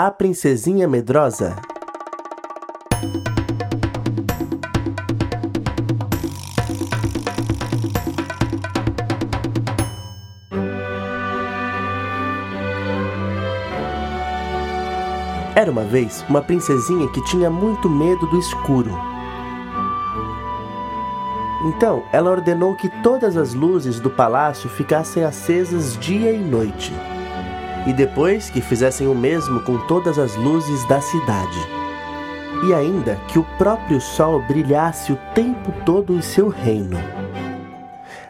A Princesinha Medrosa. Era uma vez uma princesinha que tinha muito medo do escuro. Então ela ordenou que todas as luzes do palácio ficassem acesas dia e noite, e depois que fizessem o mesmo com todas as luzes da cidade, e ainda que o próprio sol brilhasse o tempo todo em seu reino.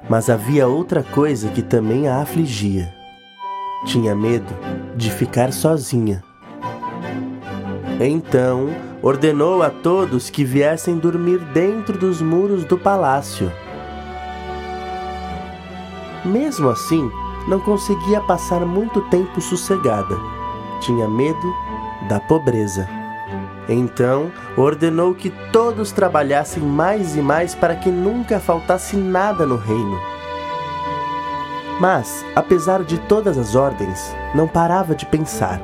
Mas havia outra coisa que também a afligia. Tinha medo de ficar sozinha. Então ordenou a todos que viessem dormir dentro dos muros do palácio. Mesmo assim, não conseguia passar muito tempo sossegada. Tinha medo da pobreza. Então ordenou que todos trabalhassem mais e mais para que nunca faltasse nada no reino. Mas, apesar de todas as ordens, não parava de pensar.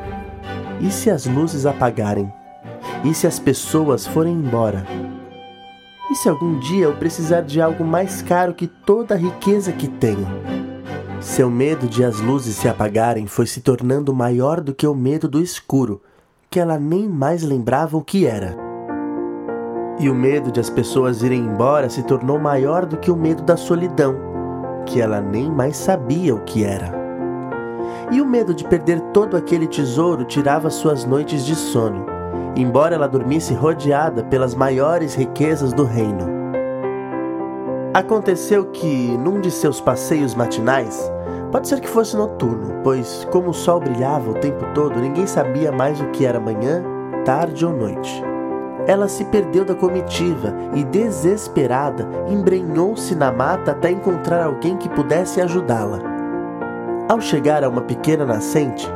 E se as luzes apagarem? E se as pessoas forem embora? E se algum dia eu precisar de algo mais caro que toda a riqueza que tenho? Seu medo de as luzes se apagarem foi se tornando maior do que o medo do escuro, que ela nem mais lembrava o que era. E o medo de as pessoas irem embora se tornou maior do que o medo da solidão, que ela nem mais sabia o que era e o medo de perder todo aquele tesouro tirava suas noites de sono, embora ela dormisse rodeada pelas maiores riquezas do reino. Aconteceu que, num de seus passeios matinais, pode ser que fosse noturno, pois, como o sol brilhava o tempo todo, ninguém sabia mais o que era manhã, tarde ou noite. Ela se perdeu da comitiva e, desesperada, embrenhou-se na mata até encontrar alguém que pudesse ajudá-la. Ao chegar a uma pequena nascente,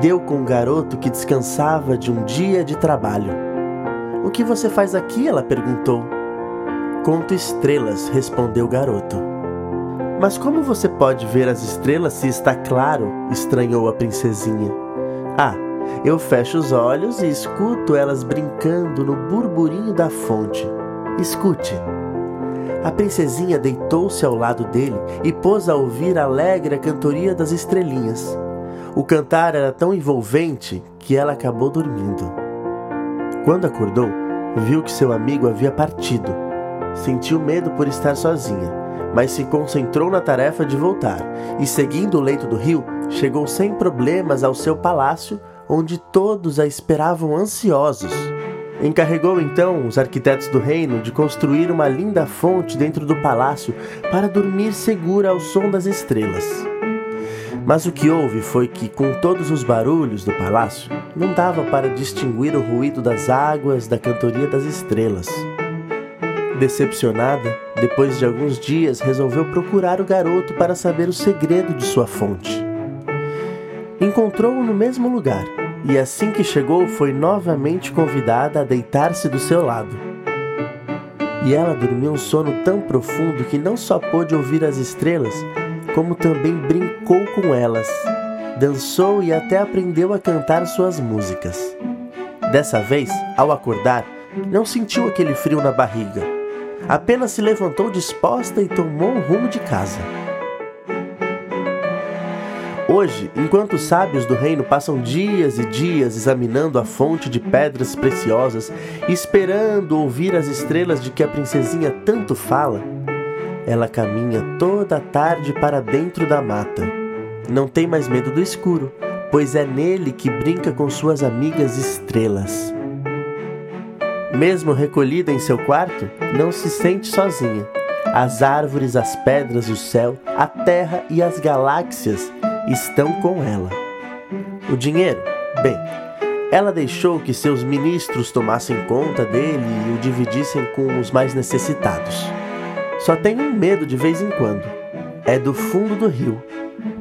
deu com um garoto que descansava de um dia de trabalho. O que você faz aqui? ela perguntou. Conto estrelas, respondeu o garoto. Mas como você pode ver as estrelas se está claro? estranhou a princesinha. Ah, eu fecho os olhos e escuto elas brincando no burburinho da fonte. Escute. A princesinha deitou-se ao lado dele e pôs a ouvir a alegre cantoria das estrelinhas. O cantar era tão envolvente que ela acabou dormindo. Quando acordou, viu que seu amigo havia partido. Sentiu medo por estar sozinha, mas se concentrou na tarefa de voltar e, seguindo o leito do rio, chegou sem problemas ao seu palácio, onde todos a esperavam ansiosos. Encarregou então os arquitetos do reino de construir uma linda fonte dentro do palácio para dormir segura ao som das estrelas. Mas o que houve foi que, com todos os barulhos do palácio, não dava para distinguir o ruído das águas da cantoria das estrelas. Decepcionada, depois de alguns dias resolveu procurar o garoto para saber o segredo de sua fonte. Encontrou-o no mesmo lugar e assim que chegou foi novamente convidada a deitar-se do seu lado. E ela dormiu um sono tão profundo que não só pôde ouvir as estrelas, como também brincou com elas, dançou e até aprendeu a cantar suas músicas. Dessa vez, ao acordar, não sentiu aquele frio na barriga. Apenas se levantou disposta e tomou o rumo de casa. Hoje, enquanto os sábios do reino passam dias e dias examinando a fonte de pedras preciosas, esperando ouvir as estrelas de que a princesinha tanto fala, ela caminha toda a tarde para dentro da mata. Não tem mais medo do escuro, pois é nele que brinca com suas amigas estrelas. Mesmo recolhida em seu quarto, não se sente sozinha. As árvores, as pedras, o céu, a terra e as galáxias estão com ela. O dinheiro? Bem, ela deixou que seus ministros tomassem conta dele e o dividissem com os mais necessitados. Só tem um medo de vez em quando: é do fundo do rio.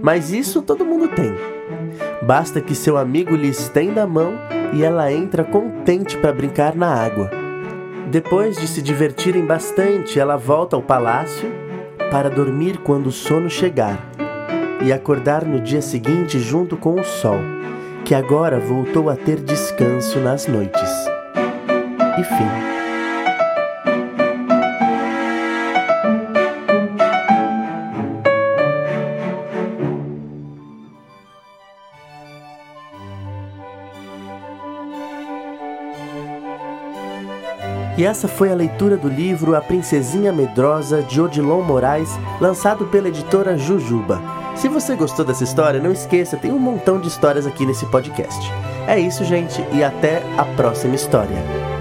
Mas isso todo mundo tem. Basta que seu amigo lhe estenda a mão e ela entra contente para brincar na água. Depois de se divertirem bastante, ela volta ao palácio para dormir quando o sono chegar e acordar no dia seguinte junto com o sol, que agora voltou a ter descanso nas noites. E fim. E essa foi a leitura do livro A Princesinha Medrosa de Odilon Moraes, lançado pela editora Jujuba. Se você gostou dessa história, não esqueça, tem um montão de histórias aqui nesse podcast. É isso, gente, e até a próxima história.